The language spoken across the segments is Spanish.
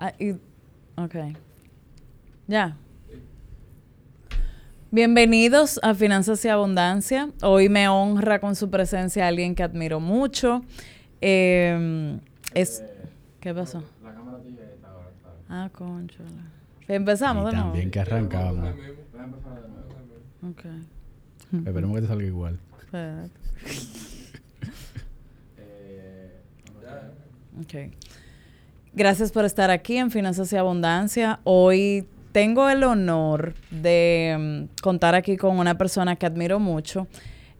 Ah, y, ok. Ya. Bienvenidos a Finanzas y Abundancia. Hoy me honra con su presencia alguien que admiro mucho. Eh, es, ¿Qué pasó? La cámara tuya está ahora. Ah, concho. Empezamos y de nuevo. También que arrancamos. Ok. Esperemos que te salga igual. ok. Gracias por estar aquí en Finanzas y Abundancia. Hoy tengo el honor de mm, contar aquí con una persona que admiro mucho.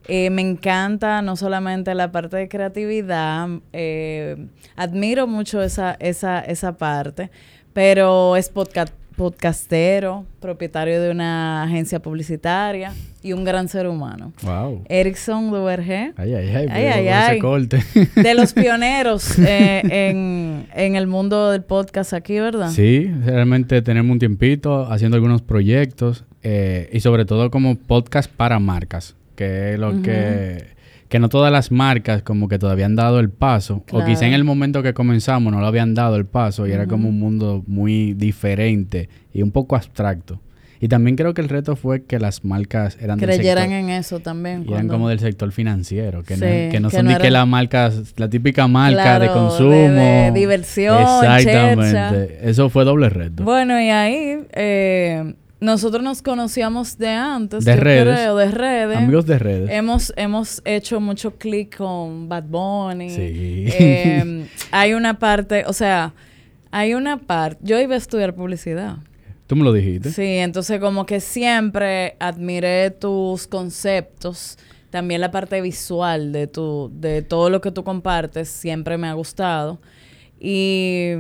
Eh, me encanta no solamente la parte de creatividad, eh, admiro mucho esa, esa, esa parte, pero es podcast, podcastero, propietario de una agencia publicitaria y un gran ser humano. Wow. Erickson Duvergé. Ay, ay, ay, ay, ay, ay. corte. De los pioneros eh, en, en, el mundo del podcast aquí, ¿verdad? Sí, realmente tenemos un tiempito haciendo algunos proyectos eh, y sobre todo como podcast para marcas, que es lo que que no todas las marcas como que todavía han dado el paso, o quizá en el momento que comenzamos no lo habían dado el paso y era como un mundo muy diferente y un poco abstracto. Y también creo que el reto fue que las marcas eran Creyeran en eso también. Y eran como del sector financiero, que no, que no son ni que las marcas, la típica marca de consumo. De, diversión. Exactamente. Eso fue doble reto. Bueno, y ahí eh, nosotros nos conocíamos de antes, de redes, creo, de redes. Amigos de redes. Hemos, hemos hecho mucho clic con Bad Bunny. Sí. Eh, hay una parte, o sea, hay una parte. Yo iba a estudiar publicidad. Tú me lo dijiste. Sí, entonces como que siempre admiré tus conceptos. También la parte visual de tu, de todo lo que tú compartes siempre me ha gustado. Y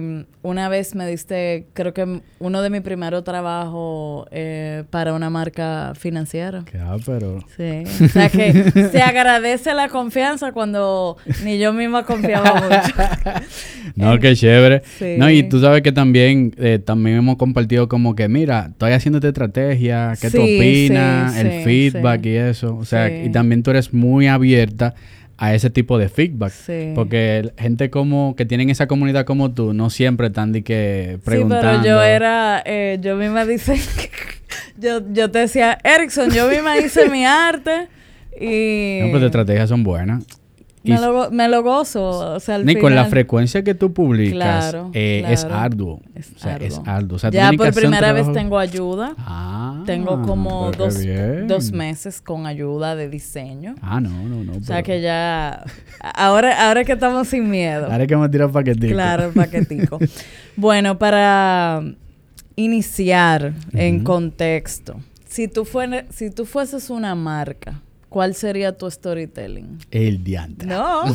una vez me diste, creo que uno de mis primeros trabajos eh, para una marca financiera. Qué pero. Sí. O sea que se agradece la confianza cuando ni yo misma confiaba mucho. no, qué chévere. No, y tú sabes que también, eh, también hemos compartido como que, mira, estoy haciendo esta estrategia, ¿qué tú opinas? el feedback y eso. O sea, y también tú eres muy abierta a ese tipo de feedback. Porque gente como que tienen esa comunidad como tú no siempre están de que preguntando. Sí, pero yo era, eh, yo misma dice, yo, yo te decía, Erickson, yo misma hice mi arte y... No, pero tus estrategias son buenas. Me lo, me lo, gozo. O sea, Ni con la frecuencia que tú publicas eh, es arduo. Es o sea, arduo. Es arduo. O sea, ya por primera vez tengo ayuda. Ah, tengo como dos, dos, meses con ayuda de diseño. Ah, no, no, no. O sea que ya... Ahora, ahora que estamos sin miedo. Ahora que hemos tirado paquetico. Claro, paquetico. bueno, para iniciar en contexto. Si tú, fue, si tú fueses una marca ¿Cuál sería tu storytelling? El diante. No.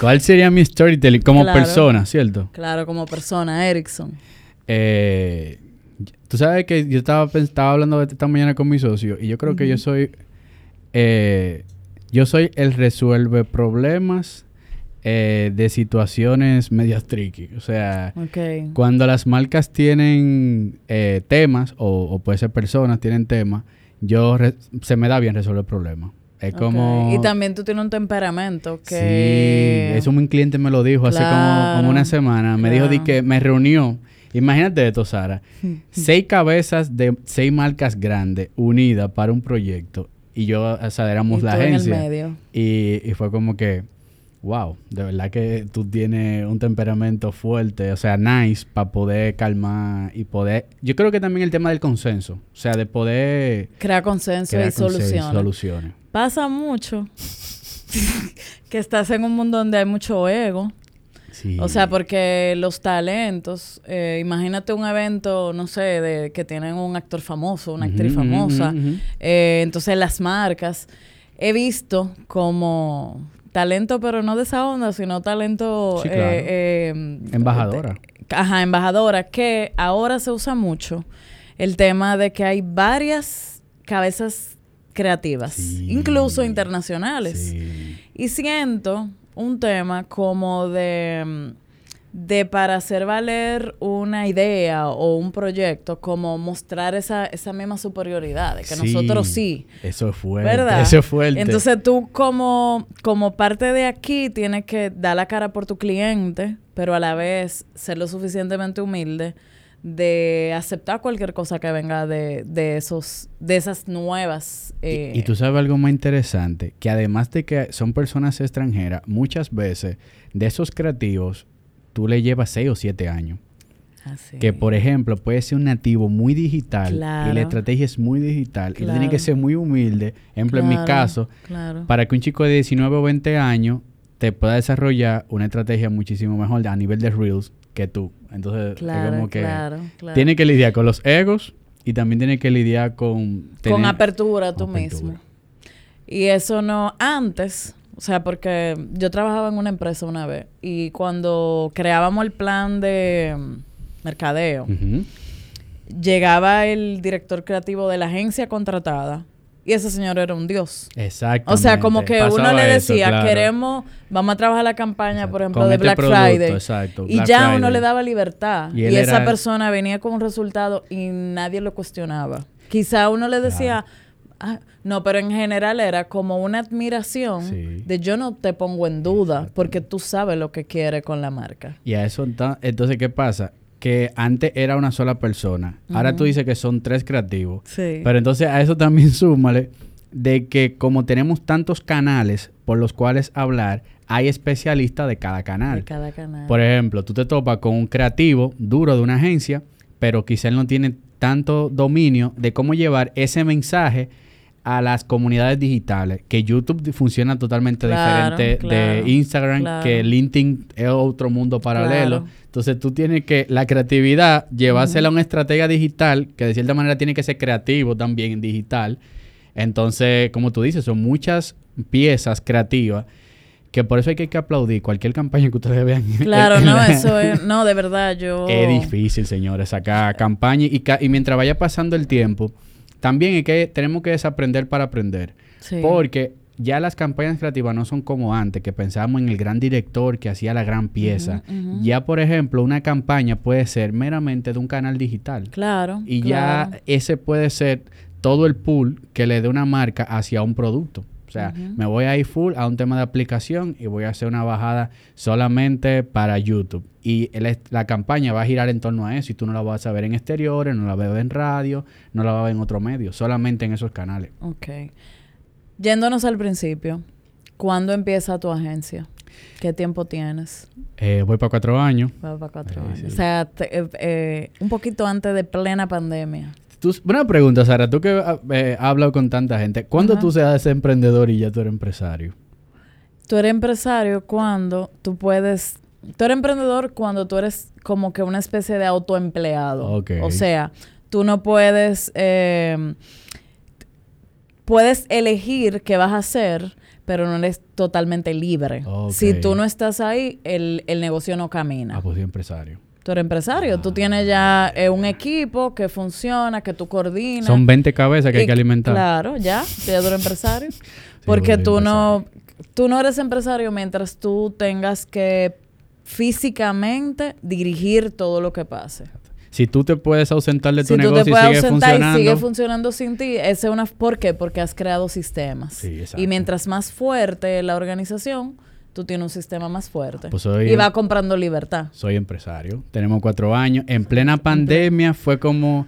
¿Cuál sería mi storytelling como persona, cierto? Claro, como persona, Erickson. Eh, tú sabes que yo estaba, estaba hablando esta mañana con mi socio y yo creo que yo soy... Eh, yo soy el resuelve problemas eh, de situaciones medias tricky. O sea, cuando las marcas tienen temas o, o puede ser personas tienen temas yo se me da bien resolver problemas. Es como... Y también tú tienes un temperamento que... Sí, eso un cliente me lo dijo hace como, una semana. Me dijo que me reunió. Imagínate esto, Sara. seis cabezas de seis marcas grandes unidas para un proyecto. Y yo, o sea, éramos la agencia. En el medio. Y, y fue como que wow, de verdad que tú tienes un temperamento fuerte, o sea, nice para poder calmar y poder... Yo creo que también el tema del consenso, o sea, de poder... Crear consenso y soluciones. Pasa mucho que estás en un mundo donde hay mucho ego. Sí. O sea, porque los talentos, eh, imagínate un evento, no sé, de que tienen un actor famoso, una actriz famosa, eh, entonces las marcas, he visto como talento, pero no de esa onda, sino talento... Eh, em, embajadora. ajá, embajadora, que ahora se usa mucho el tema de que hay varias cabezas creativas, incluso internacionales. Y siento un tema como de em, de para hacer valer una idea o un proyecto, como mostrar esa, esa misma superioridad, de que nosotros sí. Eso es fuerte. ¿Verdad? Eso es fuerte. Entonces tú como, como parte de aquí tienes que dar la cara por tu cliente, pero a la vez ser lo suficientemente humilde de aceptar cualquier cosa que venga de, de esos de esas nuevas eh, y, tú sabes algo más interesante que además de que son personas extranjeras muchas veces de esos creativos tú le llevas seis o siete años. Que por ejemplo puede ser un nativo muy digital y la estrategia es muy digital y tiene que ser muy humilde. Ejemplo, en mi caso, para que un chico de 19 o 20 años te pueda desarrollar una estrategia muchísimo mejor a nivel de Reels que tú. Entonces, como que tiene que lidiar con los egos y también tiene que lidiar con... con apertura tú mismo. Y eso no... Antes, o sea, porque yo trabajaba en una empresa una vez y cuando creábamos el plan de mercadeo, llegaba el director creativo de la agencia contratada y ese señor era un dios. Exacto. O sea, como que uno le decía, queremos, vamos a trabajar la campaña, por ejemplo, de este Black Friday. Exacto. y ya uno le daba libertad. Y, esa persona venía con un resultado y nadie lo cuestionaba. Quizá uno le decía, ah, no, pero en general era como una admiración de yo no te pongo en duda porque tú sabes lo que quieres con la marca. Y a eso, entonces, ¿qué pasa? que antes era una sola persona. Ahora tú dices que son tres creativos. Sí. Pero entonces a eso también súmale de que como tenemos tantos canales por los cuales hablar, hay especialistas de cada canal. De cada canal. Por ejemplo, tú te topas con un creativo duro de una agencia, pero quizá él no tiene tanto dominio de cómo llevar ese mensaje a las comunidades digitales, que YouTube funciona totalmente diferente de Instagram, que LinkedIn es otro mundo paralelo. Entonces tú tienes que la creatividad llevársela a una estrategia digital, que de cierta manera tiene que ser creativo también en digital. Entonces, como tú dices, son muchas piezas creativas que por eso hay que, aplaudir cualquier campaña que ustedes vean. Claro, no, eso es, no, de verdad, yo... Es difícil, señores, sacar campaña y, y mientras vaya pasando el tiempo, también es que tenemos que desaprender para aprender. Porque ya las campañas creativas no son como antes, que pensábamos en el gran director que hacía la gran pieza. Ya, por ejemplo, una campaña puede ser meramente de un canal digital. Claro. Y ya ese puede ser todo el pool que le dé una marca hacia un producto. O sea, me voy a ir full a un tema de aplicación y voy a hacer una bajada solamente para YouTube. Y la campaña va a girar en torno a eso y tú no la vas a ver en exteriores, no la vas a ver en radio, no la vas a ver en otro medio, solamente en esos canales. Ok. Yéndonos al principio, ¿cuándo empieza tu agencia? ¿Qué tiempo tienes? Eh, voy para cuatro años. Voy para cuatro años. O sea, eh, eh, un poquito antes de plena pandemia. Tú, una pregunta, Sara, tú que ah, eh, has hablado con tanta gente, ¿cuándo tú seas emprendedor y ya tú eres empresario? Tú eres empresario cuando tú puedes... Tú eres emprendedor cuando tú eres como que una especie de autoempleado. O sea, tú no puedes... Eh, puedes elegir qué vas a hacer, pero no eres totalmente libre. Si tú no estás ahí, el, el negocio no camina. Ah, pues soy empresario. Tú eres empresario, tú tienes ya eh, un equipo que funciona, que tú coordinas. Son 20 cabezas que hay que alimentar. Claro, ya, ya tú eres empresario. Porque tú no, tú no eres empresario mientras tú tengas que físicamente dirigir todo lo que pase. Si tú te puedes ausentar de tu negocio y sigue funcionando. Y sigue funcionando sin ti, ese es una ¿por qué? Porque has creado sistemas. Sí, y mientras más fuerte la organización, tú tienes un sistema más fuerte. Pues y va comprando libertad. Soy empresario. Tenemos cuatro años. En plena pandemia fue como...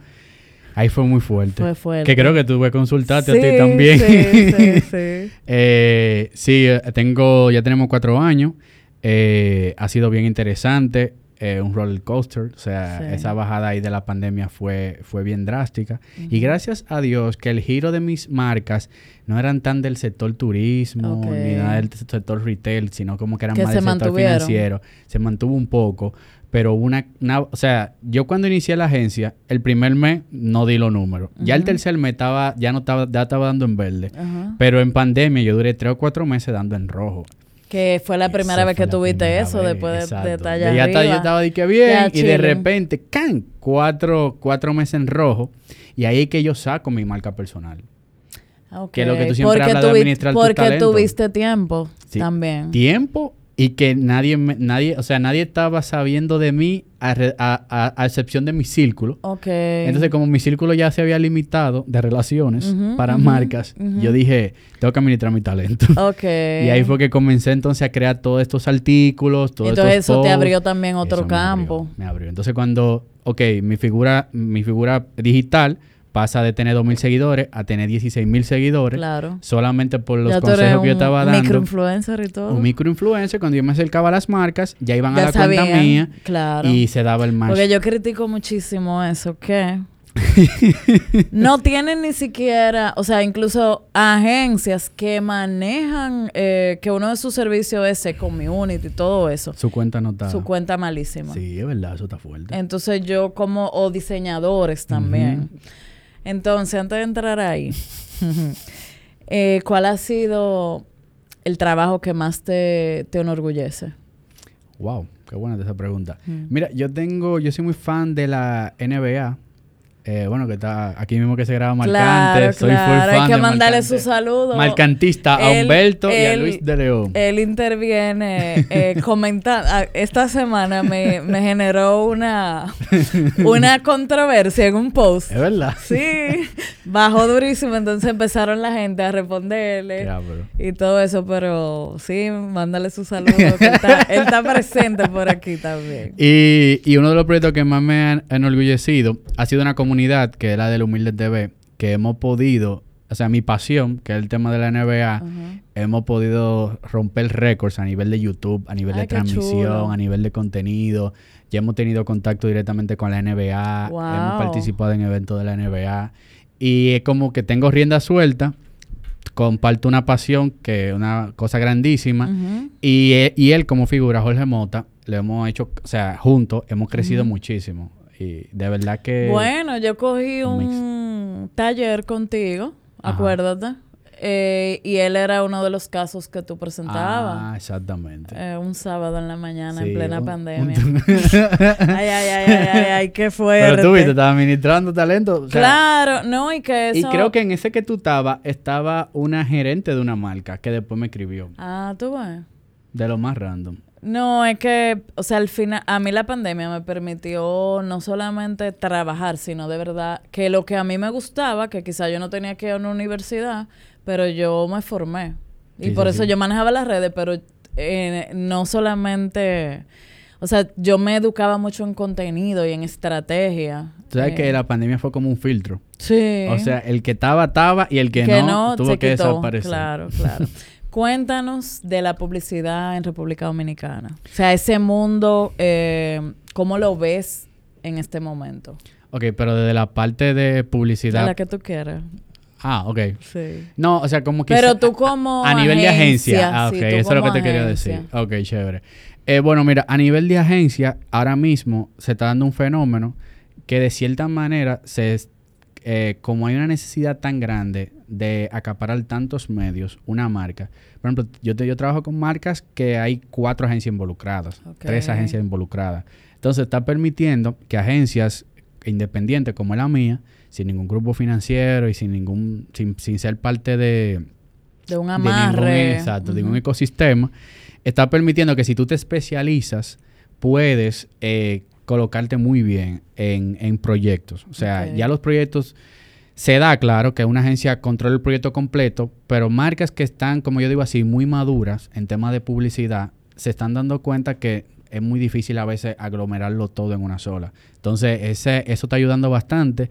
Ahí fue muy fuerte. Fue fuerte. Que creo que tuve que consultarte a ti también. Sí, sí, sí. eh, sí, tengo, ya tenemos cuatro años. Eh, ha sido bien interesante. Eh, un roller coaster. O sea, esa bajada ahí de la pandemia fue, fue bien drástica. Y gracias a Dios que el giro de mis marcas no eran tan del sector turismo ni nada del sector retail, sino como que eran más del sector financiero. Se mantuvo un poco. Pero una, o sea, yo cuando inicié la agencia, el primer mes no di los números. Ya el tercer mes estaba, ya no estaba, ya estaba dando en verde. Pero en pandemia yo duré tres o cuatro meses dando en rojo. Que fue la primera vez que tuviste eso, después de, de ya yo estaba de que bien, y de repente, ¡can! Cuatro, cuatro meses en rojo. Y ahí es que yo saco mi marca personal. Que es lo que tú siempre porque hablas de administrar Porque tuviste tiempo también. Tiempo y que nadie, nadie, o sea, nadie estaba sabiendo de mí a, excepción de mi círculo. Ok. Entonces, como mi círculo ya se había limitado de relaciones para marcas, yo dije, tengo que administrar mi talento. Ok. y ahí fue que comencé entonces a crear todos estos artículos, Entonces eso te abrió también otro campo. Me abrió, Entonces cuando, ok, mi figura, mi figura digital pasa de tener 2.000 seguidores a tener 16.000 seguidores. Claro. Solamente por los consejos que yo estaba dando. microinfluencer y todo. Un microinfluencer. Cuando yo me acercaba a las marcas, ya iban a la cuenta mía. Claro. Y se daba el match. Porque yo critico muchísimo eso, que no tienen ni siquiera, o sea, incluso agencias que manejan eh, que uno de sus servicios es community y todo eso. Su cuenta no está. Su cuenta malísima. Sí, es verdad, eso está fuerte. Entonces yo como, o diseñadores también. Entonces, antes de entrar ahí, eh, ¿cuál ha sido el trabajo que más te, te enorgullece? Wow, qué buena esa pregunta. Mira, yo tengo, yo soy muy fan de la NBA. Eh, bueno, que está aquí mismo que se graba Marcante. Soy full fan Hay que mandarle su saludo. Marcantista a Humberto y a Luis de León. Él interviene eh, comentando. Esta semana me, me, generó una, una controversia en un post. Es verdad. Sí. Bajó durísimo. Entonces empezaron la gente a responderle. Y todo eso. Pero sí, mándale su saludo. él, está, presente por aquí también. Y, y uno de los proyectos que más me han enorgullecido ha sido una comunidad que es la del Humilde TV, que hemos podido, o sea, mi pasión, que es el tema de la NBA, hemos podido romper récords a nivel de YouTube, a nivel de transmisión, a nivel de contenido. Ya hemos tenido contacto directamente con la NBA, hemos participado en eventos de la NBA. Y es como que tengo rienda suelta comparto una pasión que es una cosa grandísima. y, e, y, él como figura, Jorge Mota, lo hemos hecho, o sea, juntos hemos crecido muchísimo. Y de verdad que... Bueno, yo cogí un taller contigo, acuérdate. Eh, y él era uno de los casos que tú presentabas. Ah, exactamente. Eh, un sábado en la mañana, en plena pandemia. ay, ay, ay, ay, ay, qué fuerte. Pero tú viste, estabas administrando talento. claro, no, y que eso... Y creo que en ese que tú estabas, estaba una gerente de una marca que después me escribió. Ah, tú ves. De lo más random. No, es que, o sea, al final, a mí la pandemia me permitió no solamente trabajar, sino de verdad que lo que a mí me gustaba, que quizá yo no tenía que ir a una universidad, pero yo me formé. Y por eso yo manejaba las redes, pero eh, no solamente... O sea, yo me educaba mucho en contenido y en estrategia. Tú sabes que eh. la pandemia fue como un filtro. Sí. O sea, el que estaba, estaba y el que, no, tuvo que desaparecer. Claro, claro. Cuéntanos de la publicidad en República Dominicana. O sea, ese mundo, eh, ¿cómo lo ves en este momento? Ok, pero desde la parte de publicidad. la que tú quieras. Ah, ok. Sí. No, o sea, como que... Pero tú como A nivel de agencia. Ah, ok. eso es lo que te quería decir. Ok, chévere. Eh, bueno, mira, a nivel de agencia, ahora mismo se está dando un fenómeno que de cierta manera se eh, como hay una necesidad tan grande de acaparar tantos medios, una marca. Por ejemplo, yo, yo trabajo con marcas que hay cuatro agencias involucradas, tres agencias involucradas. Entonces está permitiendo que agencias independientes como la mía, sin ningún grupo financiero y sin ningún, sin, ser parte de, de un amarre. De ningún, exacto, de un ecosistema, está permitiendo que si tú te especializas, puedes eh, colocarte muy bien en, en proyectos. O sea, ya los proyectos se da claro que una agencia controla el proyecto completo, pero marcas que están, como yo digo así, muy maduras en temas de publicidad, se están dando cuenta que es muy difícil a veces aglomerarlo todo en una sola. Entonces, ese, eso está ayudando bastante.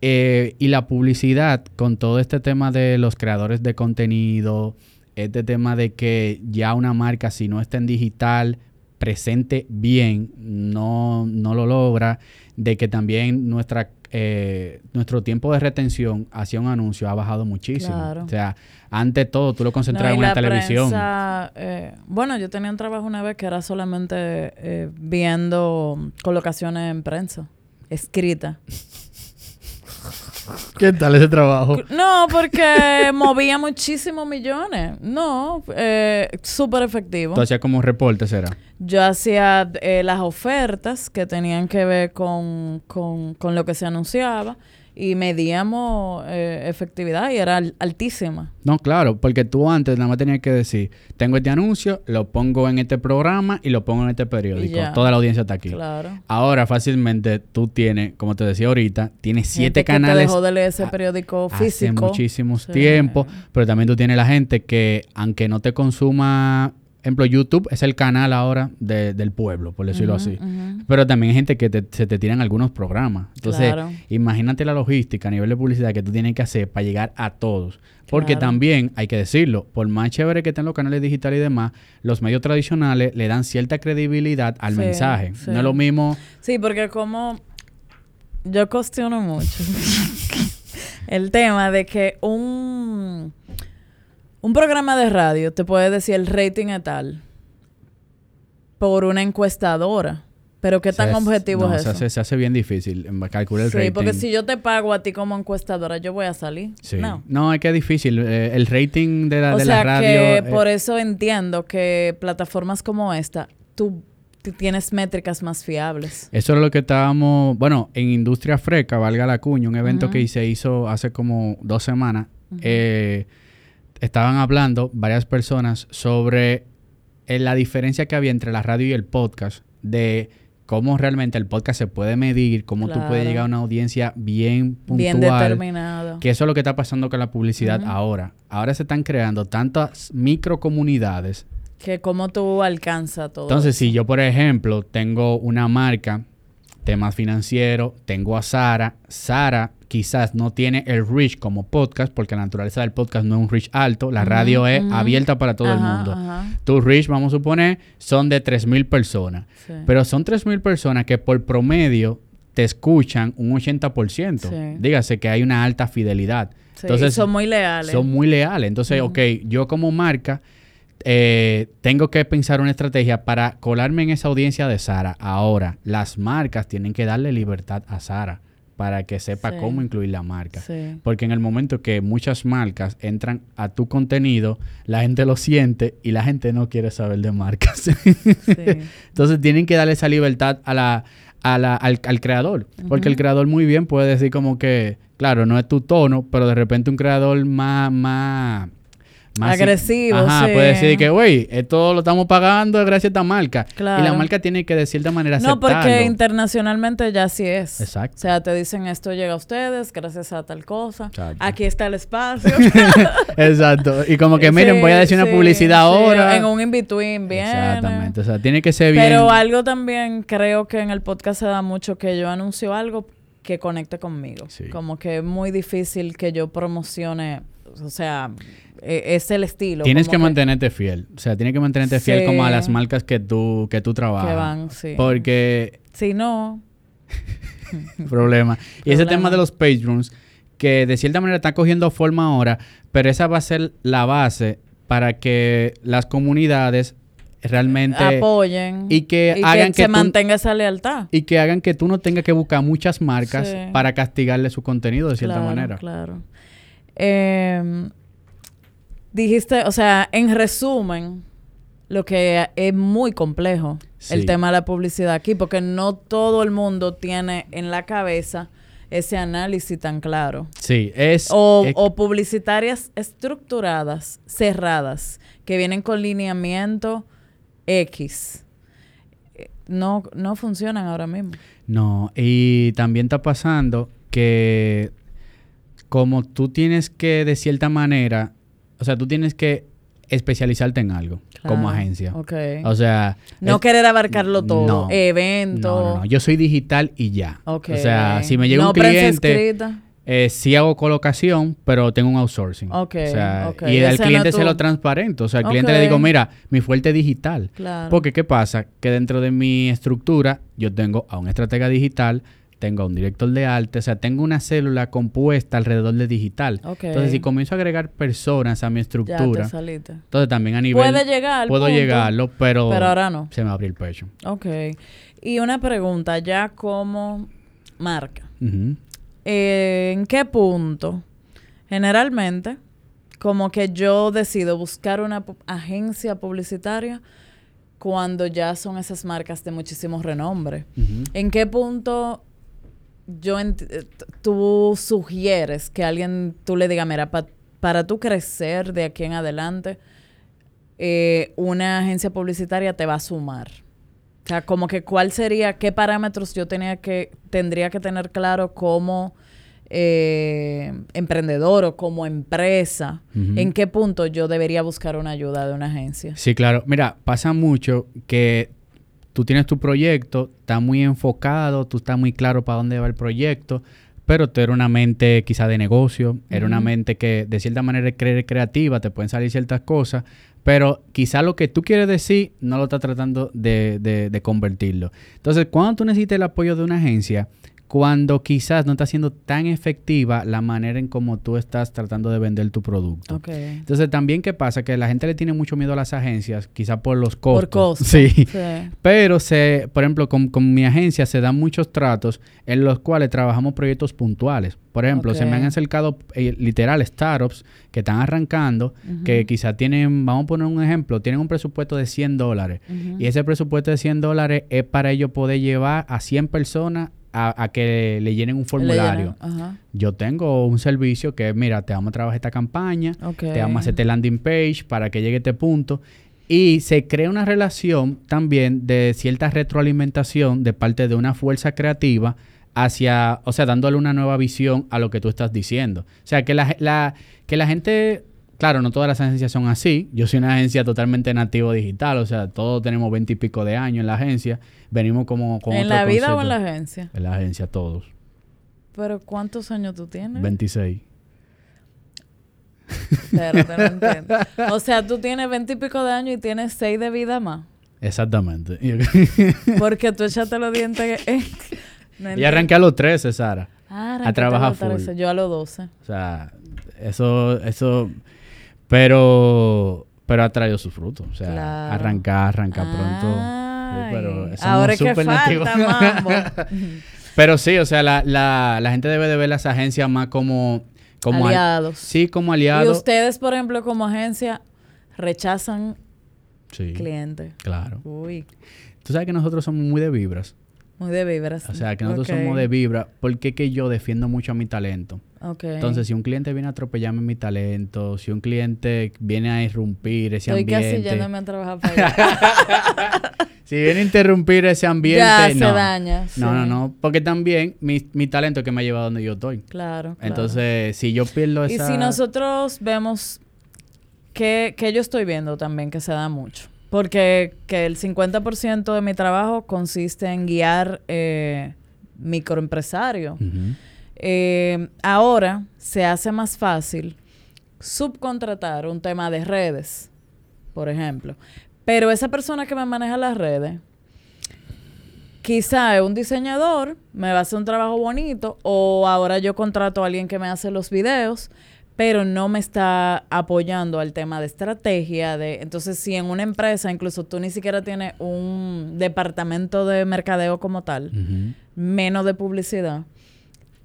Eh, y la publicidad, con todo este tema de los creadores de contenido, este tema de que ya una marca, si no está en digital, presente bien, no, no lo logra, de que también nuestra, eh, nuestro tiempo de retención hacia un anuncio ha bajado muchísimo. O sea, ante todo, tú lo concentrabas en la televisión. Eh, bueno, yo tenía un trabajo una vez que era solamente eh, viendo colocaciones en prensa, escrita. ¿Qué tal ese trabajo? No, porque movía muchísimos millones. No, eh, súper efectivo. ¿Tú hacías como reporte, será? Yo hacía eh, las ofertas que tenían que ver con, lo que se anunciaba y medíamos eh, efectividad y era altísima. No, claro, porque tú antes nada más tenías que decir, tengo este anuncio, lo pongo en este programa y lo pongo en este periódico. Toda la audiencia está aquí. Claro. Ahora fácilmente tú tienes, como te decía ahorita, tienes siete canales. Que dejó de leer ese periódico físico. Hace muchísimos tiempos, pero también tú tienes la gente que aunque no te consuma ejemplo, YouTube es el canal ahora del pueblo, por decirlo así. Pero también hay gente que se te tiran algunos programas. Entonces, imagínate la logística a nivel de publicidad que tú tienes que hacer para llegar a todos. Porque también, hay que decirlo, por más chévere que estén los canales digitales y demás, los medios tradicionales le dan cierta credibilidad al mensaje. No es lo mismo... Sí, porque como yo cuestiono mucho el tema de que un un programa de radio te puede decir el rating es tal por una encuestadora. Pero qué tan objetivo es eso. Se hace, se hace bien difícil calcular el rating. Sí, porque si yo te pago a ti como encuestadora, yo voy a salir. Sí. No, no es que es difícil. Eh, el rating de la, o sea radio. Que eh, por eso entiendo que plataformas como esta, tú tienes métricas más fiables. Eso es lo que estábamos, bueno, en Industria Freca, valga la cuña, un evento que se hizo hace como dos semanas. eh, estaban hablando varias personas sobre eh, la diferencia que había entre la radio y el podcast, de cómo realmente el podcast se puede medir, cómo tú puedes llegar a una audiencia bien puntual. Bien determinado. Que eso es lo que está pasando con la publicidad ahora. Ahora se están creando tantas microcomunidades. Que cómo tú alcanzas todo. Entonces, si yo, por ejemplo, tengo una marca, temas financieros, tengo a Sara, Sara quizás no tiene el reach como podcast, porque la naturaleza del podcast no es un reach alto, la radio es abierta para todo el mundo. Tu reach, vamos a suponer, son de 3.000 personas, pero son 3.000 personas que por promedio te escuchan un 80%. Dígase que hay una alta fidelidad. Entonces, son muy leales. Son muy leales. Entonces, ok, yo como marca... Eh, tengo que pensar una estrategia para colarme en esa audiencia de Sara. Ahora, las marcas tienen que darle libertad a Sara para que sepa cómo incluir la marca. Porque en el momento que muchas marcas entran a tu contenido, la gente lo siente y la gente no quiere saber de marcas. Entonces tienen que darle esa libertad a la, al, creador. Porque el creador muy bien puede decir como que, claro, no es tu tono, pero de repente un creador más, más agresivo. Ajá, puede decir que, güey, esto lo estamos pagando gracias a esta marca. Claro. Y la marca tiene que de cierta manera No, porque internacionalmente ya sí es. Exacto. O sea, te dicen esto llega a ustedes gracias a tal cosa. Aquí está el espacio. Exacto. Y como que, miren, voy a decir una publicidad ahora. En un in-between, bien. Exactamente. O sea, tiene que ser bien. Pero algo también creo que en el podcast se da mucho que yo anuncio algo que conecte conmigo. Como que es muy difícil que yo promocione, o sea, e, es el estilo. Tienes que, mantenerte fiel. O sea, tienes que mantenerte fiel como a las marcas que tú, que tú trabajas. Que van, sí. Porque... Si no... problema. Y ese tema de los patrons, que de cierta manera está cogiendo forma ahora, pero esa va a ser la base para que las comunidades realmente apoyen y que hagan que, se mantenga esa lealtad y que hagan que tú no tengas que buscar muchas marcas para castigarle su contenido de cierta manera. Claro. Eh, dijiste, o sea, en resumen, lo que es muy complejo el tema de la publicidad aquí, porque no todo el mundo tiene en la cabeza ese análisis tan claro. Sí, es... O, o publicitarias estructuradas, cerradas, que vienen con lineamiento X. No, no funcionan ahora mismo. No, y también está pasando que como tú tienes que de cierta manera o sea, tú tienes que especializarte en algo como agencia. Ok. O sea... No querer abarcarlo todo. No, Evento. No, no, Yo soy digital y ya. Ok. O sea, si me llega un cliente... Eh, sí hago colocación, pero tengo un outsourcing. Ok. O sea, y al cliente se lo transparento. O sea, al cliente le digo, mira, mi fuerte es digital. Claro. Porque, ¿qué pasa? Que dentro de mi estructura, yo tengo a un estratega digital, tengo un director de arte, o sea, tengo una célula compuesta alrededor de digital. Entonces, si comienzo a agregar personas a mi estructura, entonces también a nivel... Puede llegar. Puedo llegarlo, pero... Pero ahora no. Se me abre el pecho. Ok. Y una pregunta, ya como marca. Eh, ¿En qué punto, generalmente, como que yo decido buscar una agencia publicitaria cuando ya son esas marcas de muchísimo renombre? ¿En qué punto yo eh, tú sugieres que alguien, tú le digas, mira, para tú crecer de aquí en adelante, eh, una agencia publicitaria te va a sumar. O sea, como que cuál sería, qué parámetros yo tenía que, tendría que tener claro como eh, emprendedor o como empresa, en qué punto yo debería buscar una ayuda de una agencia. Sí, claro. Mira, pasa mucho que tú tienes tu proyecto, está muy enfocado, tú estás muy claro para dónde va el proyecto, pero tú eres una mente quizá de negocio, era una mente que de cierta manera es creativa, te pueden salir ciertas cosas, pero quizá lo que tú quieres decir no lo estás tratando de, de, de convertirlo. Entonces, cuando tú necesites el apoyo de una agencia, cuando quizás no está siendo tan efectiva la manera en cómo tú estás tratando de vender tu producto. Entonces, también qué pasa que la gente le tiene mucho miedo a las agencias, quizás por los costos. Por costos. Sí. Pero se, por ejemplo, con, mi agencia se dan muchos tratos en los cuales trabajamos proyectos puntuales. Por ejemplo, se me han acercado eh, literal startups que están arrancando, que quizás tienen, vamos a poner un ejemplo, tienen un presupuesto de 100 dólares. Y ese presupuesto de 100 dólares es para ellos poder llevar a 100 personas a, que le llenen un formulario. Yo tengo un servicio que, mira, te vamos a trabajar esta campaña, te vamos a hacer este landing page para que llegue a este punto. Y se crea una relación también de cierta retroalimentación de parte de una fuerza creativa hacia, o sea, dándole una nueva visión a lo que tú estás diciendo. O sea, que la, la, que la gente Claro, no todas las agencias son así. Yo soy una agencia totalmente nativo digital, o sea, todos tenemos veinte y pico de años en la agencia. Venimos como ¿En la vida o en la agencia? En la agencia, todos. ¿Pero cuántos años tú tienes? 26. Pero te lo entiendo. O sea, tú tienes veinte y pico de años y tienes seis de vida más. Exactamente. Porque tú echaste los dientes. Eh, y arranqué a los 13, Sara. Ah, a trabajar a los Yo a los 12. O sea, eso, eso pero, pero ha traído sus frutos. O sea, arrancar, arrancar pronto. pero ahora es que falta, mambo. pero sí, o sea, la, la, la gente debe de ver las agencias más como... como aliados. sí, como aliados. Y ustedes, por ejemplo, como agencia, rechazan clientes. Claro. Uy. Tú sabes que nosotros somos muy de vibras. Muy de vibras. O sea, que nosotros somos de vibra porque que yo defiendo mucho a mi talento. Okay. Entonces, si un cliente viene a atropellarme mi talento, si un cliente viene a irrumpir ese Estoy ambiente... Estoy casi yéndome a trabajar para allá. si viene a interrumpir ese ambiente... Ya, no. se daña. No, no, no. Porque también mi, mi talento es que me ha llevado donde yo estoy. Claro, Entonces, si yo pierdo esa... Y si nosotros vemos que, que yo estoy viendo también que se da mucho porque que el 50% de mi trabajo consiste en guiar eh, microempresarios. Eh, ahora se hace más fácil subcontratar un tema de redes, por ejemplo. Pero esa persona que me maneja las redes, quizá es un diseñador, me va a hacer un trabajo bonito, o ahora yo contrato a alguien que me hace los videos, pero no me está apoyando al tema de estrategia. De, entonces, si en una empresa incluso tú ni siquiera tienes un departamento de mercadeo como tal, menos de publicidad,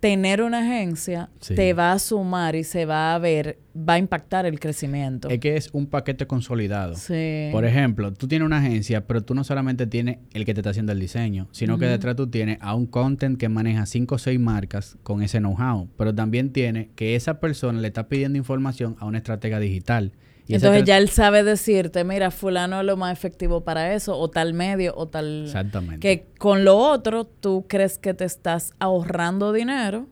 tener una agencia te va a sumar y se va a ver, va a impactar el crecimiento. Es que es un paquete consolidado. Sí. Por ejemplo, tú tienes una agencia, pero tú no solamente tienes el que te está haciendo el diseño, sino que detrás tú tienes a un content que maneja cinco o seis marcas con ese know-how, pero también tiene que esa persona le está pidiendo información a una estratega digital. Entonces ya él sabe decirte, mira, fulano es lo más efectivo para eso, o tal medio, o tal... Exactamente. Que con lo otro tú crees que te estás ahorrando dinero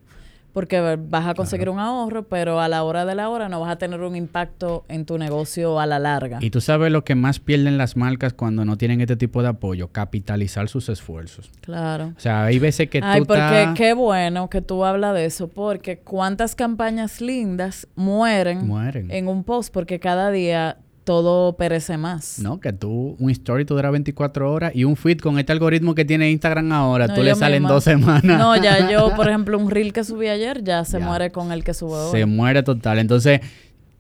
porque vas a conseguir un ahorro, pero a la hora de la hora no vas a tener un impacto en tu negocio a la larga. Y tú sabes lo que más pierden las marcas cuando no tienen este tipo de apoyo, capitalizar sus esfuerzos. Claro. O sea, hay veces que Ay, tú porque qué bueno que tú hablas de eso, porque cuántas campañas lindas mueren, mueren en un post, porque cada día todo perece más. No, que tú, un story tú dura 24 horas y un feed con este algoritmo que tiene Instagram ahora, tú le salen dos semanas. No, ya yo, por ejemplo, un reel que subí ayer ya se muere con el que subo Se muere total. Entonces,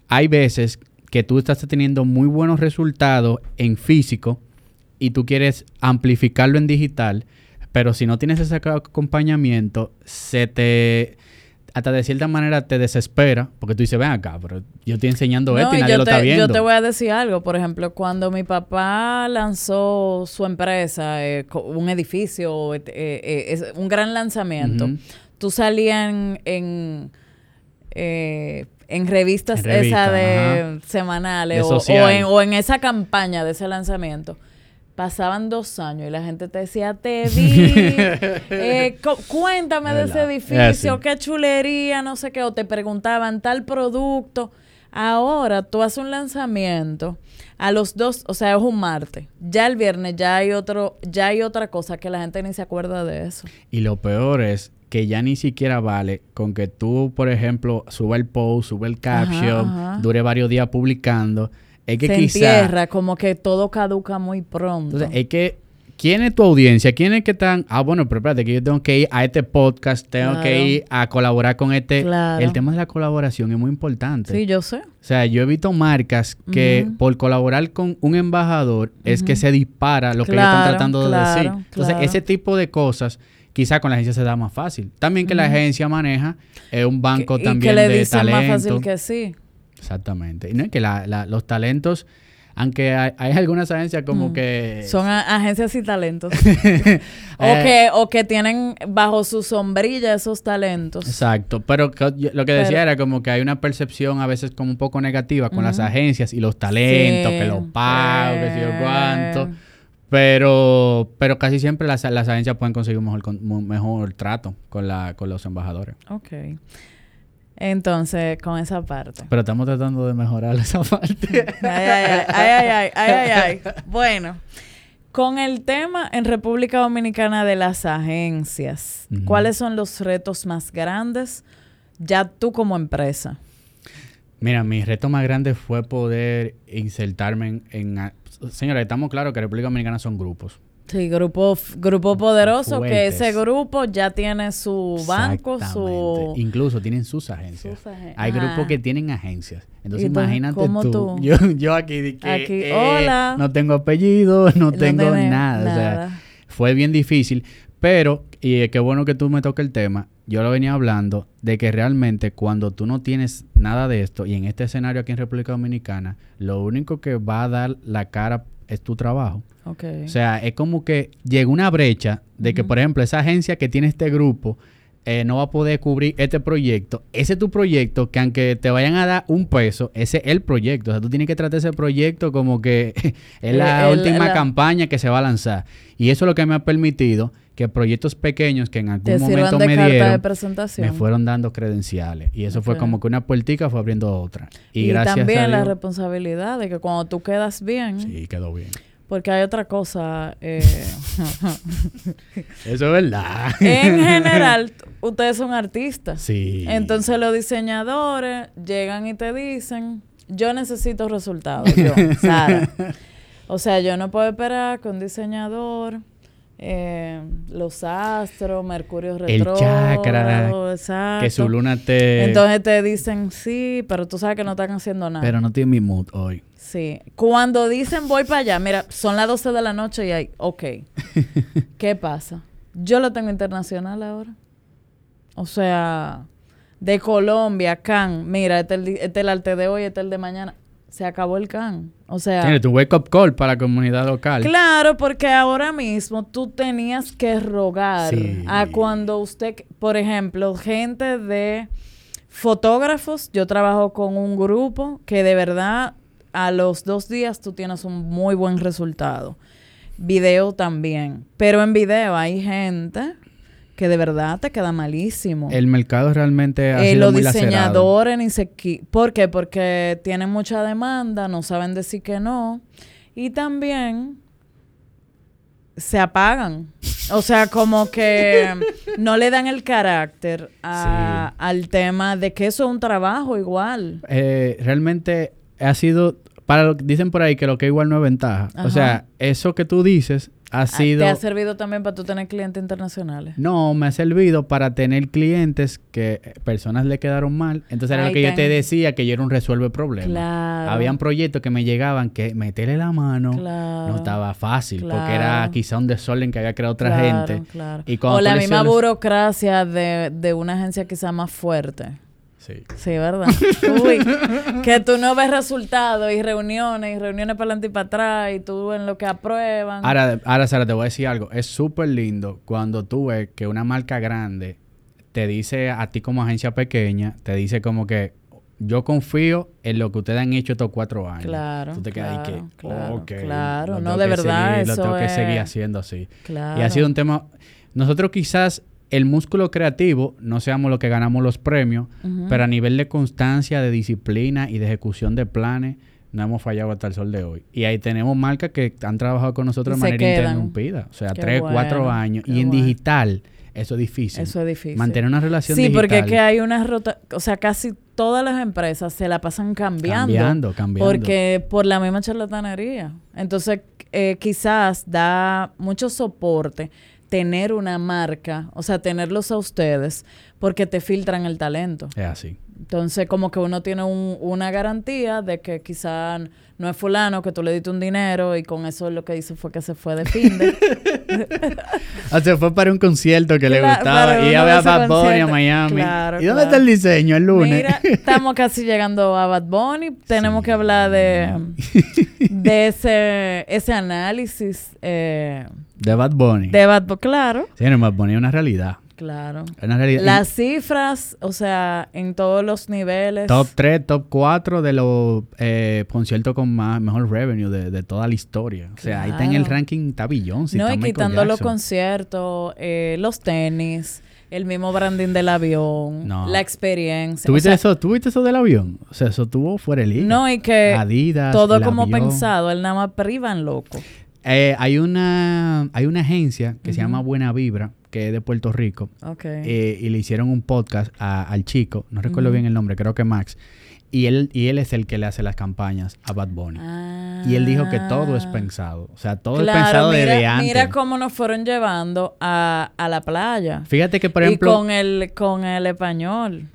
hay veces que tú estás teniendo muy buenos resultados en físico y tú quieres amplificarlo en digital, pero si no tienes ese acompañamiento, se te hasta de cierta manera te desespera, porque tú dices, ven acá, pero yo estoy enseñando esto y nadie lo está viendo. Yo te voy a decir algo, por ejemplo, cuando mi papá lanzó su empresa, eh, un edificio, eh, eh, un gran lanzamiento, tú salías en, en, revistas esas de semanales o, en, o en esa campaña de ese lanzamiento Pasaban dos años y la gente te decía, te vi, eh, cuéntame de ese edificio, qué chulería, no sé qué, o te preguntaban tal producto. Ahora tú haces un lanzamiento a los dos, o sea, es un martes. Ya el viernes ya hay otro, ya hay otra cosa que la gente ni se acuerda de eso. Y lo peor es que ya ni siquiera vale con que tú, por ejemplo, suba el post, suba el caption, dure varios días publicando es que se entierra, como que todo caduca muy pronto. Entonces, es que, ¿quién es tu audiencia? ¿Quién es que están? Ah, bueno, pero espérate, que yo tengo que ir a este podcast, tengo que ir a colaborar con este. El tema de la colaboración es muy importante. Sí, yo sé. O sea, yo he visto marcas que por colaborar con un embajador es que se dispara lo que ellos están tratando de decir. Entonces, ese tipo de cosas quizá con la agencia se da más fácil. También que la agencia maneja es un banco también y que le de talento. más fácil que sí. Exactamente. Y no es que los talentos, aunque hay, algunas agencias como mm. que... Son agencias y talentos. o, eh, que, o que tienen bajo su sombrilla esos talentos. Exacto. Pero lo que decía era como que hay una percepción a veces como un poco negativa con las agencias y los talentos, que los pagos, que sé yo cuánto. Pero, pero casi siempre las, las agencias pueden conseguir un mejor, mejor trato con, la, con los embajadores. Ok. Entonces, con esa parte. Pero estamos tratando de mejorar esa parte. ay, ay, ay, ay, ay, ay, ay, Bueno, con el tema en República Dominicana de las agencias, ¿cuáles son los retos más grandes ya tú como empresa? Mira, mi reto más grande fue poder insertarme en... en señora, estamos claros que República Dominicana son grupos. Sí, grupo, grupo poderoso, que ese grupo ya tiene su banco, su... Incluso tienen sus agencias. Hay grupos que tienen agencias. Entonces imagínate tú, Yo, yo aquí, que, eh, hola. no tengo apellido, no, tengo nada. O sea, fue bien difícil. Pero, y qué bueno que tú me toques el tema, yo lo venía hablando de que realmente cuando tú no tienes nada de esto, y en este escenario aquí en República Dominicana, lo único que va a dar la cara es tu trabajo. O sea, es como que llega una brecha de que, por ejemplo, esa agencia que tiene este grupo eh, no va a poder cubrir este proyecto. Ese es tu proyecto que aunque te vayan a dar un peso, ese es el proyecto. O sea, tú tienes que tratar ese proyecto como que es la última campaña que se va a lanzar. Y eso es lo que me ha permitido que proyectos pequeños que en algún momento me dieron, me fueron dando credenciales. Y eso fue como que una puertica fue abriendo otra. Y, también la responsabilidad de que cuando tú quedas bien... Sí, quedó bien. Porque hay otra cosa. Eh, Eso es verdad. en general, ustedes son artistas. Sí. Entonces los diseñadores llegan y te dicen, yo necesito resultados. Yo, Sara. O sea, yo no puedo esperar que un diseñador eh, los astros, Mercurio retrógrado, el chakra, que su luna te... Entonces te dicen, sí, pero tú sabes que no están haciendo nada. Pero no tiene mi mood hoy. Sí. Cuando dicen voy para allá, mira, son las 12 de la noche y hay, ok. ¿Qué pasa? Yo lo tengo internacional ahora. O sea, de Colombia, Can, mira, este, este es el arte de hoy, este es el de mañana se acabó el can. O sea... Tiene tu wake up call para la comunidad local. Claro, porque ahora mismo tú tenías que rogar a cuando usted, por ejemplo, gente de fotógrafos, yo trabajo con un grupo que de verdad a los dos días tú tienes un muy buen resultado. Video también. Pero en video hay gente que de verdad te queda malísimo. El mercado realmente ha eh, Los diseñadores ni se... ¿Por qué? Porque tienen mucha demanda, no saben decir que no. Y también se apagan. O sea, como que no le dan el carácter al tema de que eso es un trabajo igual. Eh, realmente ha sido, para lo dicen por ahí que lo que igual no es ventaja. O sea, eso que tú dices ha Ah, sido... ¿Te ha servido también para tú tener clientes internacionales? No, me ha servido para tener clientes que personas le quedaron mal. Entonces era lo que yo te decía, que yo era un resuelve problema. Claro. Habían proyectos que me llegaban que meterle la mano Claro. no estaba fácil, porque era quizá un desorden que había creado otra gente. claro. Y o la misma burocracia de, de una agencia quizá más fuerte. Sí. Sí, ¿verdad? Uy, que tú no ves resultados y reuniones y reuniones para adelante y para atrás y tú en lo que aprueban. Ahora, ahora, Sara, te voy a decir algo. Es súper lindo cuando tú ves que una marca grande te dice a ti como agencia pequeña, te dice como que yo confío en lo que ustedes han hecho estos cuatro años. Claro, Tú te quedas ahí claro, que, claro, claro. No, de verdad, seguir, lo eso tengo que seguir es- haciendo así. claro. Y ha sido un tema... Nosotros quizás el músculo creativo no seamos los que ganamos los premios, pero a nivel de constancia, de disciplina y de ejecución de planes, no hemos fallado hasta el sol de hoy. Y ahí tenemos marcas que han trabajado con nosotros de manera quedan. interrumpida. O sea, Qué tres, cuatro años. qué Y en bueno. digital, eso es difícil. Eso es difícil. Mantener una relación Sí, digital. porque es que hay una rota, o sea, casi todas las empresas se la pasan cambiando. Cambiando, cambiando. Porque por la misma charlatanería. Entonces, eh, quizás da mucho soporte tener una marca, o sea, tenerlos a ustedes, porque te filtran el talento. Es así. Entonces, como que uno tiene un- una garantía de que quizá no es fulano, que tú le diste un dinero y con eso lo que hizo fue que se fue de fin de... O sea, fue para un concierto que le gustaba. Y iba a Bad Bunny a. Miami. Claro, ¿Y dónde claro. está el diseño el lunes? Mira, estamos casi llegando a Bad Bunny. Tenemos que hablar de, de ese, ese análisis eh, de Bad Bunny. de Bad Bunny. Claro, Sí, no, Bad Bunny es una realidad. Claro. Las cifras, o sea, en todos los niveles. Top 3, top 4 de los eh, conciertos con más, mejor revenue de, de toda la historia. O sea, ahí está en el ranking, está Beyoncé, no, está y Michael quitando los conciertos, eh, los tenis, el mismo branding del avión, No. la experiencia. ¿Tuviste, o sea, eso, ¿Tuviste eso del avión? O sea, eso tuvo fuera de liga. No, y que Adidas, todo el como avión. pensado, él nada más privan loco. Eh, hay, una, hay una agencia que se llama Buena Vibra, que es de Puerto Rico. Ok. eh, y le hicieron un podcast a- al chico, no recuerdo bien el nombre, creo que Max. Y él, y él es el que le hace las campañas a Bad Bunny. Y él dijo que todo es Ah. pensado. O sea, todo Claro, es pensado mira, desde antes. Mira cómo nos fueron llevando a, a la playa. Fíjate que, por y ejemplo, con el, con el español.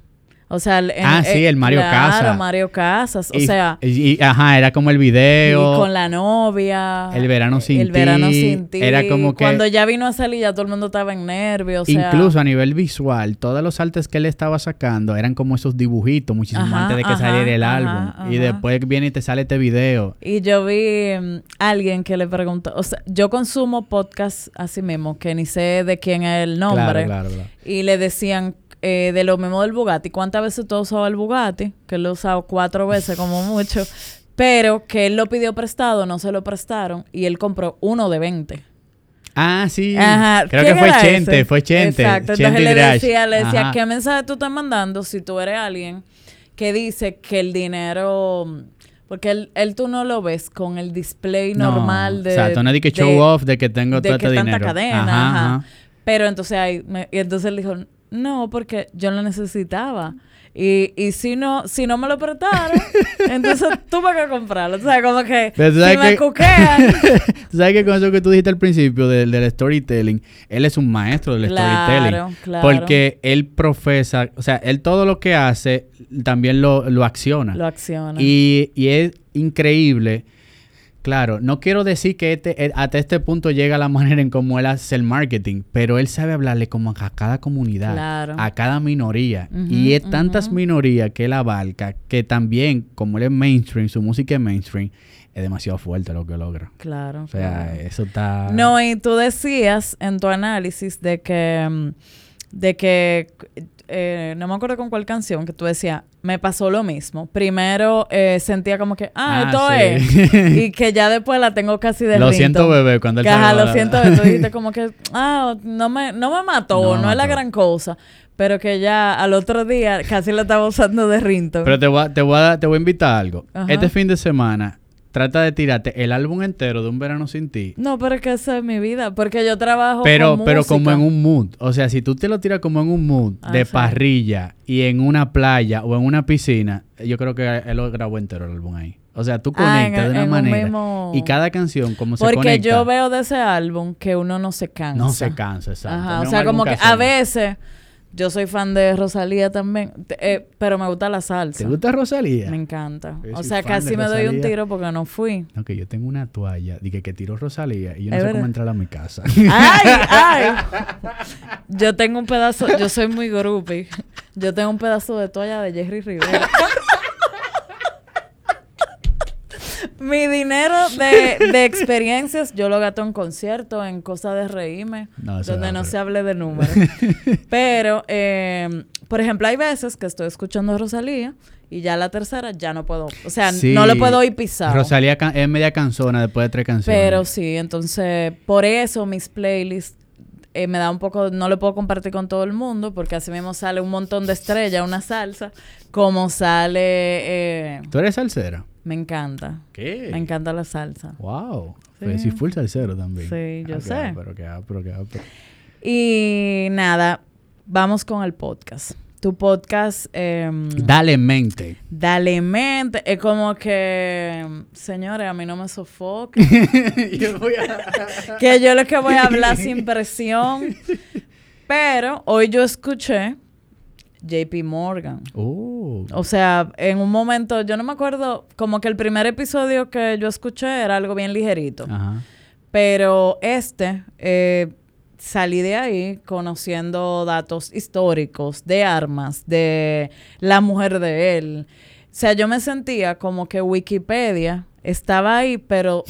O sea, el, en- Ah, sí, el Mario claro, Casas. Mario Casas. O y- sea, y- y- ajá, era como el y video. con la novia. El verano sin El verano ti, sin ti. era como que- Cuando ya vino a salir, ya todo el mundo estaba en nervios. O sea, Incluso a nivel visual, todos los artes que él estaba sacando eran como esos dibujitos muchísimo Ajá, antes de que ajá, saliera el ajá, álbum. Y después viene y te sale este video. Y yo vi mm, alguien que le preguntó, o sea, yo consumo podcast así mismo, que ni sé de quién es el nombre. Claro, claro, claro. Y le decían eh, de lo mismo del Bugatti. ¿Cuántas veces tú has usado el Bugatti? Que lo ha usado cuatro veces como mucho. Pero que él lo pidió prestado, no se lo prestaron. Y él compró uno de 20. Ah, sí. Ajá. Creo que ¿quién fue Chente, ese? fue Chente. Exacto. Chente Entonces le decía, le decía, Ajá. ¿qué mensaje tú estás mandando si tú eres alguien que dice que el dinero... Porque él, él tú no lo ves con el display No, normal de... O sea, tú no di que de- show off de que tengo de todo que este tanta dinero. cadena, Ajá, ajá. ajá. Pero entonces ahí, me- y entonces él dijo, no, porque yo lo necesitaba. Y, y si no, si no me lo prestaron, entonces tuve que comprarlo. O sea, como que Pero tú si me que- cuquean. Tú sabes que con eso que tú dijiste al principio del, del storytelling, él es un maestro del Claro, storytelling. claro. Porque él profesa, o sea, él todo lo que hace también lo, lo acciona. lo acciona. Y, y es increíble. Claro, no quiero decir que este, eh, hasta este punto llega la manera en cómo él hace el marketing, pero él sabe hablarle como a cada comunidad, Claro. a cada minoría. Y es tantas minorías que él abarca que también, como él es mainstream, su música es mainstream, es demasiado fuerte lo que logra. claro. O sea, claro. eso está... No, y tú decías en tu análisis de que, mm, de que, eh, no me acuerdo con cuál canción, que tú decías, me pasó lo mismo. Primero eh, sentía como que, ah, Ah, esto sí. es. Y que ya después la tengo casi de Lo siento, bebé, cuando él Que, ajá, lo siento, bebé. Tú dijiste como que, ah, no me, no me mató, No es la gran cosa. Pero que ya al otro día casi la estaba usando de ringtone. Pero te voy, a, te, voy a, te voy a invitar a algo. Ajá. Este fin de semana, trata de tirarte el álbum entero de Un Verano Sin Ti. No, pero es que esa es mi vida. Porque yo trabajo Pero, con pero como en un mood. O sea, si tú te lo tiras como en un mood Ah, de sí. parrilla y en una playa o en una piscina, yo creo que él lo grabó entero el álbum ahí. O sea, tú ah, conectas de una manera. Y cada canción, como se conecta. Porque yo veo de ese álbum que uno no se cansa. No se cansa, exacto. o sea, como que a veces yo soy fan de Rosalía también, eh, pero me gusta la salsa. ¿Te gusta Rosalía? Me encanta. o sea, casi me doy un tiro porque no fui. Aunque yo tengo una toalla, dije que tiró Rosalía y yo no sé cómo entrar a mi casa. ¡Ay, ay! Yo tengo un pedazo, yo soy muy groupie. Yo tengo un pedazo de toalla de Jerry Rivera. Mi dinero de, de, experiencias yo lo gasto en conciertos, en cosas de reírme, donde no se hable de números. Pero, eh, por ejemplo, hay veces que estoy escuchando a Rosalía y ya la tercera ya no puedo, o sea, no le puedo ir pisar. Rosalía es media canzona después de tres canciones. Pero sí, entonces, por eso mis playlists eh, me da un poco, no lo puedo compartir con todo el mundo, porque así mismo sale un montón de estrellas, una salsa, como sale... Eh, ¿Tú eres salsera? Me encanta. ¿Qué? Me encanta la salsa. Wow. Sí, pues full salsero también. Sí, yo ah, sé. Pero qué, pero qué, Y nada, vamos con el podcast. Tu podcast... Eh, dale mente. Dale mente. Es como que, señores, a mí no me sofoque. que yo lo que voy a hablar sin presión. Pero hoy yo escuché JP Morgan. Oh. O sea, en un momento, yo no me acuerdo, como que el primer episodio que yo escuché era algo bien ligerito. Ajá. Pero este, eh, salí de ahí conociendo datos históricos de armas, de la mujer de él. O sea, yo me sentía como que Wikipedia estaba ahí, pero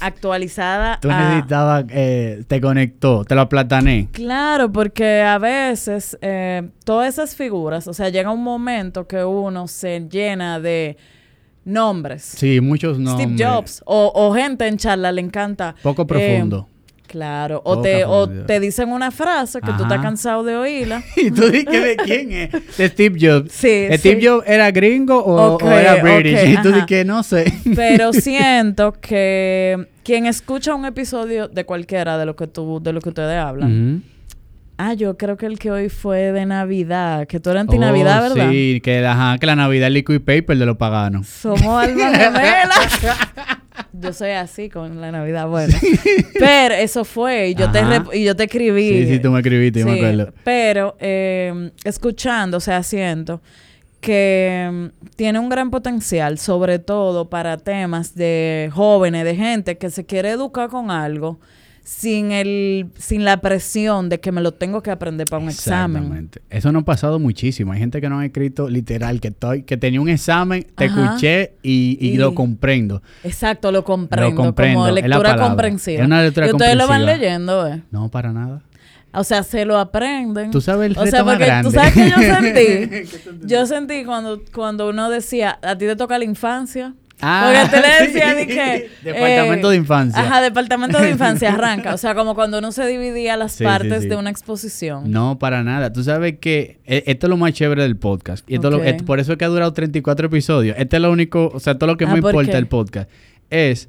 actualizada. Tú necesitabas, eh, te conectó, te lo aplatané. Claro, porque a veces eh, todas esas figuras, o sea, llega un momento que uno se llena de nombres. Sí, muchos nombres. Steve Jobs o, gente en charla le encanta. Poco eh, profundo. Claro, o te, o te dicen una frase que tú estás cansado de oírla. y tú dices de quién es, de Steve Jobs. Sí, ¿Steve Jobs era gringo o, era british? y tú dices que no sé. Pero siento que quien escucha un episodio de cualquiera de lo que tú, de lo que ustedes hablan, Ah, yo creo que el que hoy fue de Navidad, que tú eres anti-Navidad, oh, ¿verdad? Sí, que, ajá, que la Navidad es liquid paper de los paganos. Somos almas gemelas. Yo soy así con la Navidad, bueno. Pero eso fue, y yo, te, y yo te escribí. Sí, sí, tú me escribiste, sí, me acuerdo. Pero eh, escuchando, o sea, siento que mm, tiene un gran potencial, sobre todo para temas de jóvenes, de gente que se quiere educar con algo sin el sin la presión de que me lo tengo que aprender para un examen. Exactamente. Eso no ha pasado muchísimo. Hay gente que no ha escrito literal que estoy que tenía un examen, te escuché y, lo comprendo. Exacto, lo comprendo, lo comprendo como lectura comprensiva. Es una lectura y ustedes lo van leyendo, ¿eh? No, para nada. O sea, se lo aprenden. Tú sabes el reto o sea, porque Tú sabes que yo sentí. yo sentí cuando, cuando uno decía, a ti te toca la infancia. Ah, Porque te le decía de que... departamento de infancia. Ajá, departamento de infancia arranca. O sea, como cuando uno se dividía las partes de una exposición. No, para nada. Tú sabes que e, esto es lo más chévere del podcast. Y esto por eso es que ha durado 34 episodios. Este es lo único, o sea, todo lo que ah, me importa del podcast es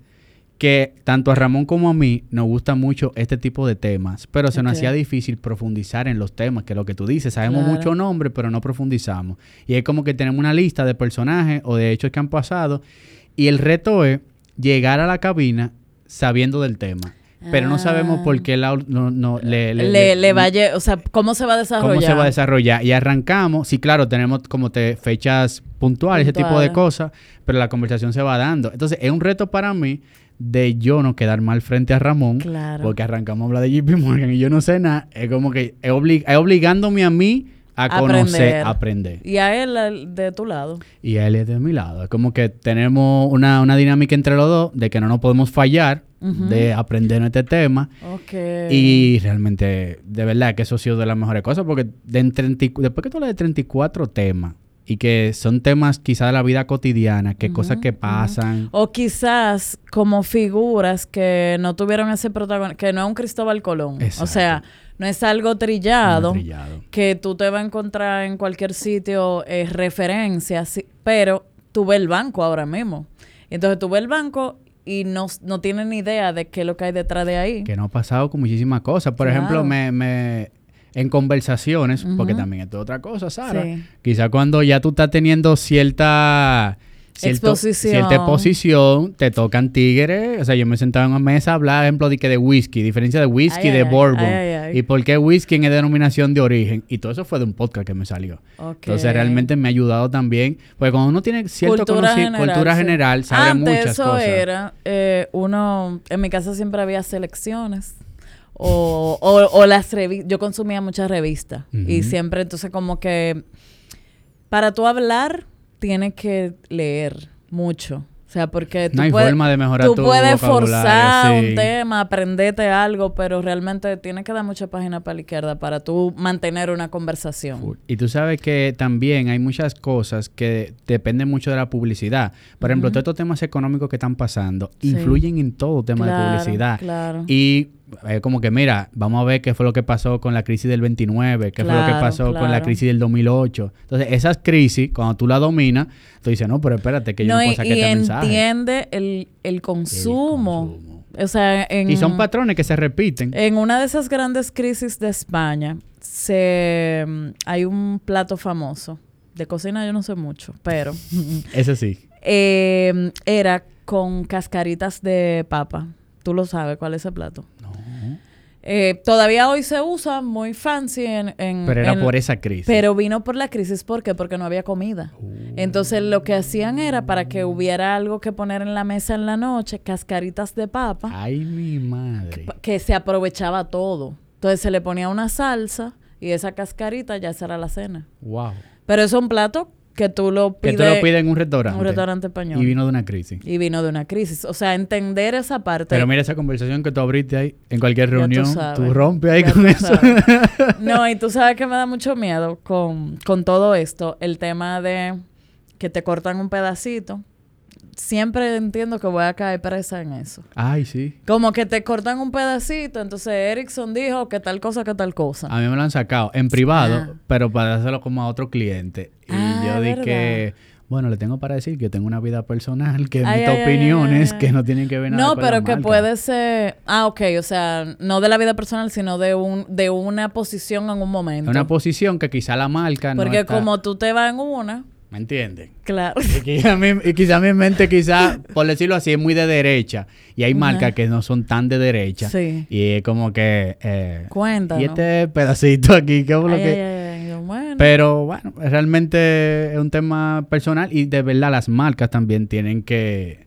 que tanto a Ramón como a mí nos gusta mucho este tipo de temas, pero se nos hacía difícil profundizar en los temas, que es lo que tú dices, sabemos mucho nombre, pero no profundizamos. Y es como que tenemos una lista de personajes o de hechos que han pasado y el reto es llegar a la cabina sabiendo del tema. Pero no sabemos por qué la, no, no, le, le, le, vaya, o sea, cómo se va a desarrollar. Cómo se va a desarrollar. Y arrancamos, sí, claro, tenemos como te fechas puntuales, ese tipo de cosas, pero la conversación se va dando. Entonces, es un reto para mí de yo no quedar mal frente a Ramón, claro. porque arrancamos a hablar de JP Morgan y yo no sé nada. Es como que es, obligándome a mí a conocer, aprender. Y a él de tu lado. Y a él es de mi lado. Es como que tenemos una, una dinámica entre los dos de que no nos podemos fallar, de aprender este tema. Y realmente, de verdad, que eso ha sido de las mejores cosas, porque de después que tú hablas de 34 temas, y que son temas quizás de la vida cotidiana, que cosas que pasan. O quizás como figuras que no tuvieron ese protagonismo, que no es un Cristóbal Colón. O sea, no es algo trillado, que tú te vas a encontrar en cualquier sitio eh, referencias, pero tú ves el banco ahora mismo. Entonces tú ves el banco y no, no tienen ni idea de qué es lo que hay detrás de ahí. Que no ha pasado con muchísimas cosas. Por ejemplo, me, me, en conversaciones, porque también es otra cosa, Sara. Quizá cuando ya tú estás teniendo cierta si exposición. Él te, si posición, te tocan tigres. O sea, yo me sentaba en una mesa a hablar, ejemplo, de, que de whisky, diferencia de whisky, de bourbon. y por qué whisky es denominación de origen. Y todo eso fue de un podcast que me salió. Entonces, realmente me ha ayudado también. Porque cuando uno tiene cierto conocimiento, cultura general, sabe muchas eso cosas. era, eh, uno, en mi casa siempre había selecciones. O, o, las revistas, yo consumía muchas revistas. Y siempre, entonces, como que para tú hablar tienes que leer mucho. O sea, porque tú, puedes, de mejorar tú puedes forzar un tema, aprenderte algo, pero realmente tienes que dar mucha página para la izquierda para tú mantener una conversación. Y tú sabes que también hay muchas cosas que dependen mucho de la publicidad. Por ejemplo, todos estos temas económicos que están pasando influyen en todo tema de publicidad. Claro. Y es como que, mira, vamos a ver qué fue lo que pasó con la crisis del 29, qué fue lo que pasó con la crisis del 2008. Entonces, esas crisis, cuando tú la dominas, tú dices, no, pero espérate, que yo no, puedo sacar este mensaje. entiende el, el, consumo. O sea, y son patrones que se repiten. En una de esas grandes crisis de España, se, hay un plato famoso. De cocina yo no sé mucho, pero... Ese sí. Eh, era con cascaritas de papa. Tú lo sabes cuál es ese plato. Eh, todavía hoy se usa muy fancy en... pero era por esa crisis. Pero vino por la crisis, ¿por qué? Porque no había comida. Entonces lo que hacían era para que hubiera algo que poner en la mesa en la noche, cascaritas de papa. Ay, mi madre. Que, se aprovechaba todo. Entonces se le ponía una salsa y esa cascarita ya será la cena. Wow. Pero es un plato que tú lo pides. Que tú lo pides en un restaurante. Un restaurante español. Y vino de una crisis. Y vino de una crisis. O sea, entender esa parte. Pero mira esa conversación que tú abriste ahí en cualquier reunión. Tú, rompes ahí con eso. no, y tú sabes que me da mucho miedo con, con todo esto. El tema de que te cortan un pedacito siempre entiendo que voy a caer presa en eso. Ay, sí. Como que te cortan un pedacito, entonces Erickson dijo que tal cosa, que tal cosa. A mí me lo han sacado en privado, ah. pero para hacerlo como a otro cliente. Y ah, yo dije bueno, le tengo para decir que tengo una vida personal, que mis opiniones que no tienen que ver nada no, pero que puede ser, ah, ok, o sea, no de la vida personal, sino de un de una posición en un momento. Una posición que quizá la marca Porque no como tú te vas en una, ¿Me entienden? Claro. Y quizá, mi, y quizá mi mente, quizá, por decirlo así, es muy de derecha. Y hay marcas que no son tan de derecha. Sí. Y es como que... Eh. Y este pedacito aquí, ¿qué es lo que...? bueno. Pero bueno, realmente es un tema personal y de verdad las marcas también tienen que,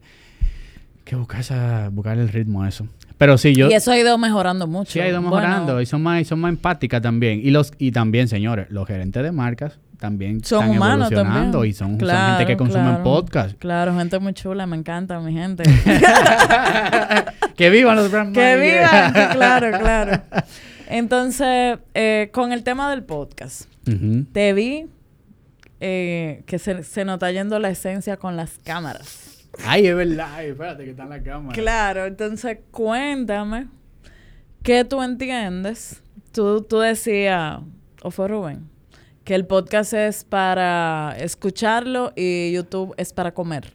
que buscar, esa, buscar el ritmo a eso. Pero sí, yo... Y eso ha ido mejorando mucho. Sí, ha ido mejorando. Y son más, son más empáticas también. Y, los, y también, señores, los gerentes de marcas también son están humanos evolucionando y son, gente que consumen podcast. Claro, gente muy chula, me encanta mi gente. que vivan los brand Que vivan, claro, claro. Entonces, eh, con el tema del podcast, te vi eh, que se, se nos está yendo la esencia con las cámaras. Ay, es verdad. espérate que está en la cámara. Claro, entonces cuéntame, ¿qué tú entiendes? Tú, tú decías, o fue Rubén, que el podcast es para escucharlo y YouTube es para comer.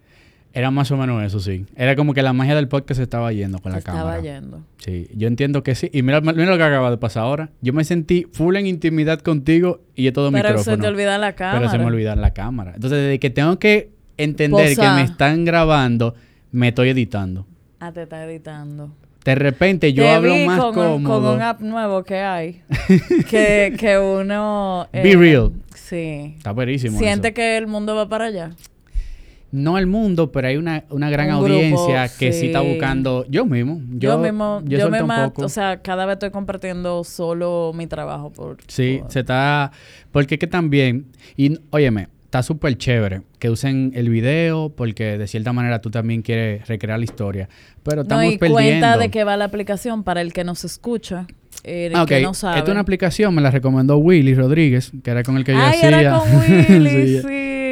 Era más o menos eso, sí. Era como que la magia del podcast se estaba yendo con la cámara. Estaba yendo. Sí, yo entiendo que sí. Y mira, mira, lo que acaba de pasar ahora. Yo me sentí full en intimidad contigo y es todo pero micrófono. Pero se te olvida la cámara. Pero se me olvida la cámara. Entonces, desde que tengo que entender que me están grabando, me estoy editando. Ah, te está editando. De repente yo hablo más con cómodo. con un app nuevo que hay. que, que uno... Be eh, real. Sí. Está buenísimo ¿Siente que el mundo va para allá? No el mundo, pero hay una, una gran audiencia que sí. está buscando... Yo mismo. Yo, mismo. Yo, me mato. O sea, cada vez estoy compartiendo solo mi trabajo. por Sí, se está... Porque es que también... Y, óyeme, está súper chévere que usen el video porque de cierta manera tú también quieres recrear la historia. Pero estamos no, y cuenta de qué va la aplicación para el que nos escucha. Eh, ah, que no sabe. Esta es una aplicación, me la recomendó Willy Rodríguez, que era con el que yo Ay, hacía. era con Willy, sí.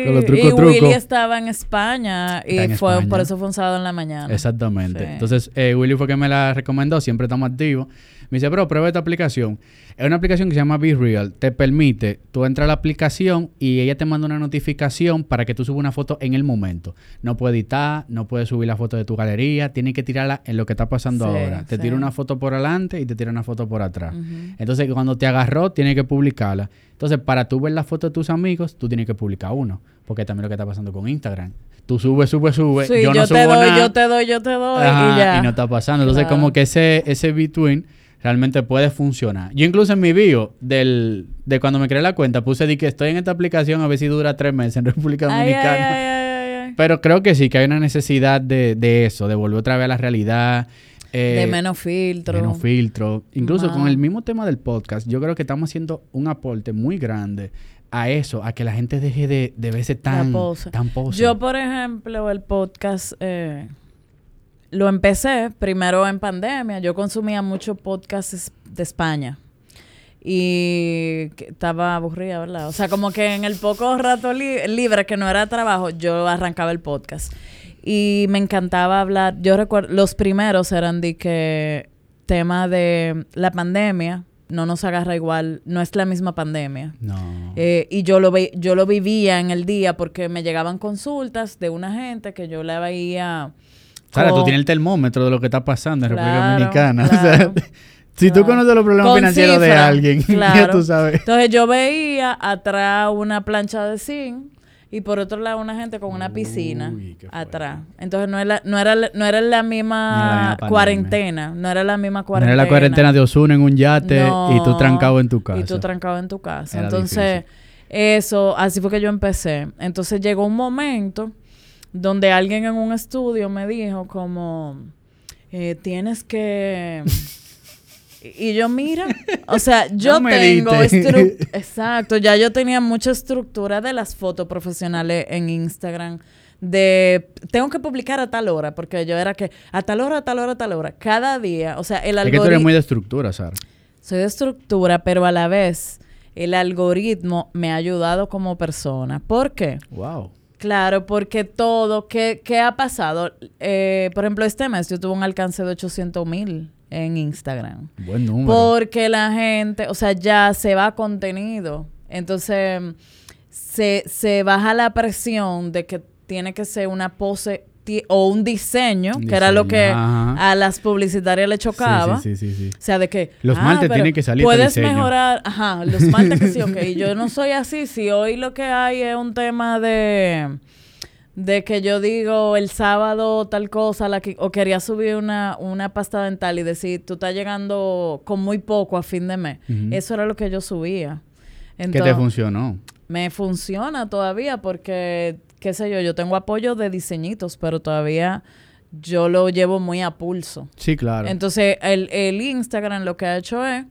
Con los trucos, y Willy estaba en España y fue por eso fue un sábado en la mañana. Exactamente. Entonces, eh, Willy fue que me la recomendó, siempre estamos activos. Me dice, bro, prueba esta aplicación. Es una aplicación que se llama Be Real. Te permite, tú entras a la aplicación y ella te manda una notificación para que tú subas una foto en el momento. No puede editar, no puedes subir la foto de tu galería, tienes que tirarla en lo que está pasando ahora. Te tira una foto por adelante y te tira una foto por atrás. Entonces, cuando te agarró, tienes que publicarla. Entonces, para tú ver la foto de tus amigos, tú tienes que publicar uno. Porque también lo que está pasando con Instagram. tú subes, subes, subes. Sí, yo, te doy, yo te doy, yo te doy, y ya. Y no está pasando. Entonces, como que ese, ese between realmente puede funcionar. Yo incluso en mi bio del, de cuando me creé la cuenta puse de que estoy en esta aplicación a ver si dura tres meses en República Dominicana. Pero creo que sí, que hay una necesidad de, de eso, de volver otra vez a la realidad. Eh, de menos filtro. Menos filtro. Incluso con el mismo tema del podcast, yo creo que estamos haciendo un aporte muy grande a eso, a que la gente deje de, de verse tan, tan Yo, por ejemplo, el podcast eh, lo empecé primero en pandemia. Yo consumía mucho podcasts de España. Y estaba aburrida, ¿verdad? O sea, como que en el poco rato libre que no era trabajo, yo arrancaba el podcast. Y me encantaba hablar. Yo recuerdo, los primeros eran de que tema de la pandemia no nos agarra igual, no es la misma pandemia. No. Eh, y yo lo, ve, yo lo vivía en el día porque me llegaban consultas de una gente que yo le veía Sara, tú tienes el termómetro de lo que está pasando en República Dominicana. o sea, si tú conoces los problemas financieros de alguien, ya tú sabes. Entonces yo veía atrás una plancha de zinc y por otro lado una gente con una piscina atrás. Entonces no era, no era, no era la misma cuarentena, no era la misma cuarentena. No era la cuarentena de Osuna en un yate y tú trancado en tu casa. Y tú trancado en tu casa. Entonces, eso, así fue que yo empecé. Entonces llegó un momento donde alguien en un estudio me dijo como, eh, tienes que... y yo, mira, o sea, yo tengo... Exacto, ya yo tenía mucha estructura de las fotos profesionales en Instagram de tengo que publicar a tal hora, porque yo era que a tal hora, a tal hora, a tal hora, cada día, o sea, el algoritmo... Es que tú eres muy de estructura, Sara. Soy de estructura, pero a la vez el algoritmo me ha ayudado como persona. ¿Por qué? Wow. Claro, porque todo, ¿qué, ha pasado? Eh, por ejemplo, este mes yo tuve un alcance de 800 mil en Instagram. Buen número. Porque la gente, o sea, ya se va contenido. Entonces, se, se baja la presión de que tiene que ser una pose o un diseño, que era lo que a las publicitarias le chocaba. Sí, sí, sí, O sea, de que... Los ah, maltes tienen que salir Puedes mejorar... Ajá, los maltes que sí, ok. Yo no soy así. Si hoy lo que hay es un tema de... De que yo digo el sábado tal cosa, la que, o quería subir una, una pasta dental y decir, tú estás llegando con muy poco a fin de mes. Eso era lo que yo subía. Entonces, ¿Qué te funcionó? Me funciona todavía porque qué sé yo, yo tengo apoyo de diseñitos, pero todavía yo lo llevo muy a pulso. Sí, claro. Entonces, el, el Instagram lo que ha hecho es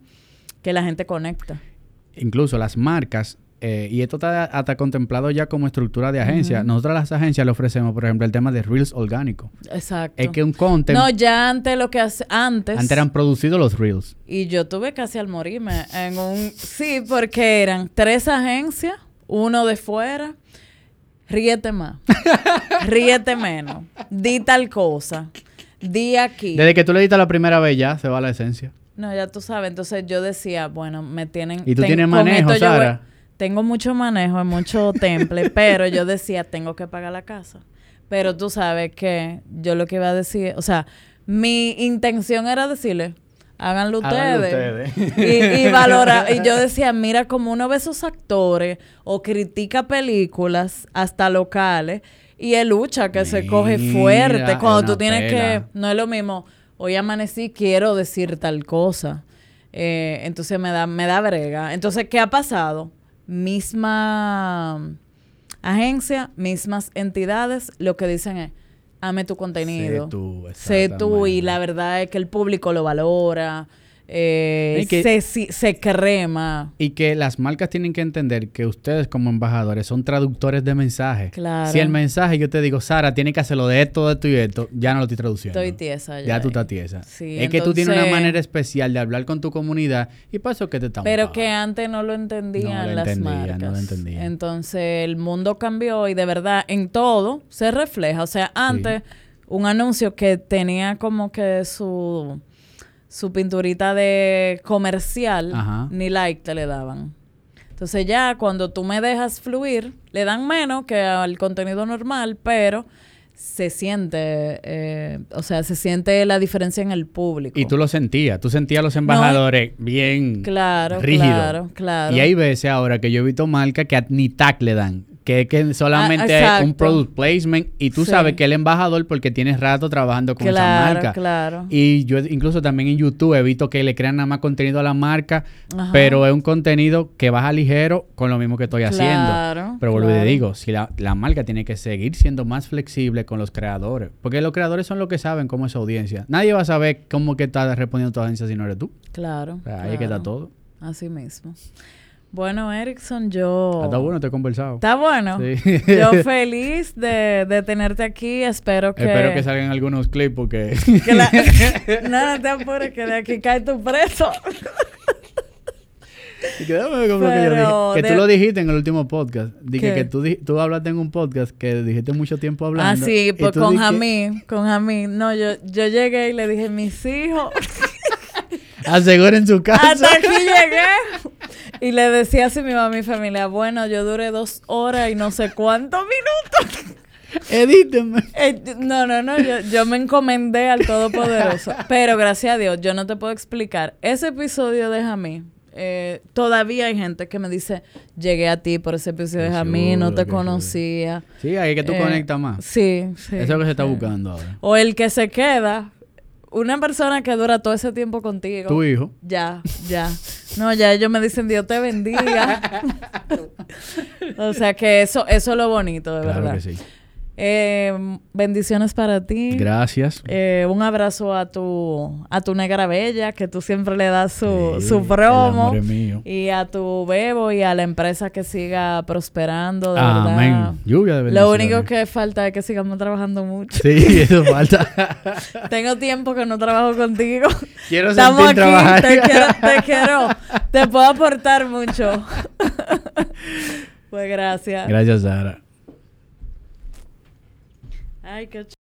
que la gente conecta. Incluso las marcas eh, y esto está hasta contemplado ya como estructura de agencia. Nosotros a las agencias le ofrecemos, por ejemplo, el tema de Reels orgánico. Exacto. Es que un content... No, ya antes lo que hace... Antes... Antes eran producidos los Reels. Y yo tuve casi al morirme en un... Sí, porque eran tres agencias, uno de fuera ríete más, ríete menos, di tal cosa, di aquí. Desde que tú le diste la primera vez ya se va la esencia. No, ya tú sabes. Entonces yo decía, bueno, me tienen... ¿Y tú tienes manejo, Sara? Tengo mucho manejo, mucho temple, pero yo decía, tengo que pagar la casa. Pero tú sabes que yo lo que iba a decir, o sea, mi intención era decirle, Háganlo ustedes. Y, valora. y yo decía, mira, como uno ve esos actores o critica películas, hasta locales, y él lucha que se coge fuerte. Cuando tú tienes que. No es lo mismo. Hoy amanecí, quiero decir tal cosa. Eh, entonces me da, me da brega. Entonces, ¿qué ha pasado? Misma agencia, mismas entidades, lo que dicen es ame tu contenido. Sé tú, Sé tú y la verdad es que el público lo valora. Eh, se, se, crema. Y que las marcas tienen que entender que ustedes como embajadores son traductores de mensajes. Claro. Si el mensaje yo te digo, Sara, tiene que hacerlo de esto, de esto y esto, ya no lo estoy traduciendo. Estoy tiesa ya. Ya tú estás tiesa. es que tú tienes una manera especial de hablar con tu comunidad y para eso que te estamos Pero que antes no lo entendían las marcas. No lo entendían. Entonces el mundo cambió y de verdad en todo se refleja. O sea, antes un anuncio que tenía como que su su pinturita de comercial, ni like te le daban. Entonces ya cuando tú me dejas fluir, le dan menos que al contenido normal, pero se siente, eh, o sea, se siente la diferencia en el público. Y tú lo sentías, tú sentías a los embajadores bien claro, rígidos. Claro, claro. Y hay veces ahora que yo he visto marcas que ni tag le dan que es que solamente Ah, es un product placement y tú Sí. sabes que el embajador porque tienes rato trabajando con esa marca. claro. Y yo incluso también en YouTube he visto que le crean nada más contenido a la marca, Ajá. pero es un contenido que baja ligero con lo mismo que estoy haciendo. Claro, Pero vuelvo y digo, si la, la marca tiene que seguir siendo más flexible con los creadores, porque los creadores son los que saben cómo es su audiencia. Nadie va a saber cómo que está respondiendo tu audiencia si no eres tú. Claro. O sea, ahí es que está todo. Así mismo. Bueno, Erickson, yo... Ah, Está bueno, te he conversado. ¿Está bueno? Sí. Yo feliz de, de tenerte aquí. Espero que... Espero que salgan algunos clips porque... que la- no, no te apures, que de aquí cae tu preso. Y que déjame ver fue que yo Pero dije. Que de- tú lo dijiste en el último podcast. Dije ¿Qué? que tú, tú hablaste en un podcast que dijiste mucho tiempo hablando. Ah, sí, pues con Jamí, con Jamí. No, yo, yo llegué y le dije, mis hijos, Aseguren su casa. hasta aquí llegué. Y le decía así a mi mamá, a mi familia, bueno, yo duré dos horas y no sé cuántos minutos. Edítenme. Eh, no, no, no, yo, yo me encomendé al Todopoderoso. Pero gracias a Dios, yo no te puedo explicar. Ese episodio de Jamí, eh, todavía hay gente que me dice, llegué a ti por ese episodio de Jamí, no te conocía. Sí, ahí es que tú Eh, conectas más. Sí, sí. Eso es lo que se está sí. buscando ahora. O el que se queda, una persona que dura todo ese tiempo contigo. Tu hijo. Ya, ya. No, ya ellos me dicen Dios te bendiga. o sea que eso, eso es lo bonito, de Claro verdad. que sí. Eh, bendiciones para ti. Gracias. Eh, un abrazo a tu, a tu negra bella, que tú siempre le das su, Sí, su promo. mío. Y a tu bebo y a la empresa que siga prosperando, de verdad. Lluvia de Lo único que falta es que sigamos trabajando mucho. Sí, eso falta. Tengo tiempo que no trabajo contigo. Quiero Estamos aquí, trabajar. te quiero, te quiero. Te puedo aportar mucho. pues gracias. Gracias, Sara. Ay, qué ch-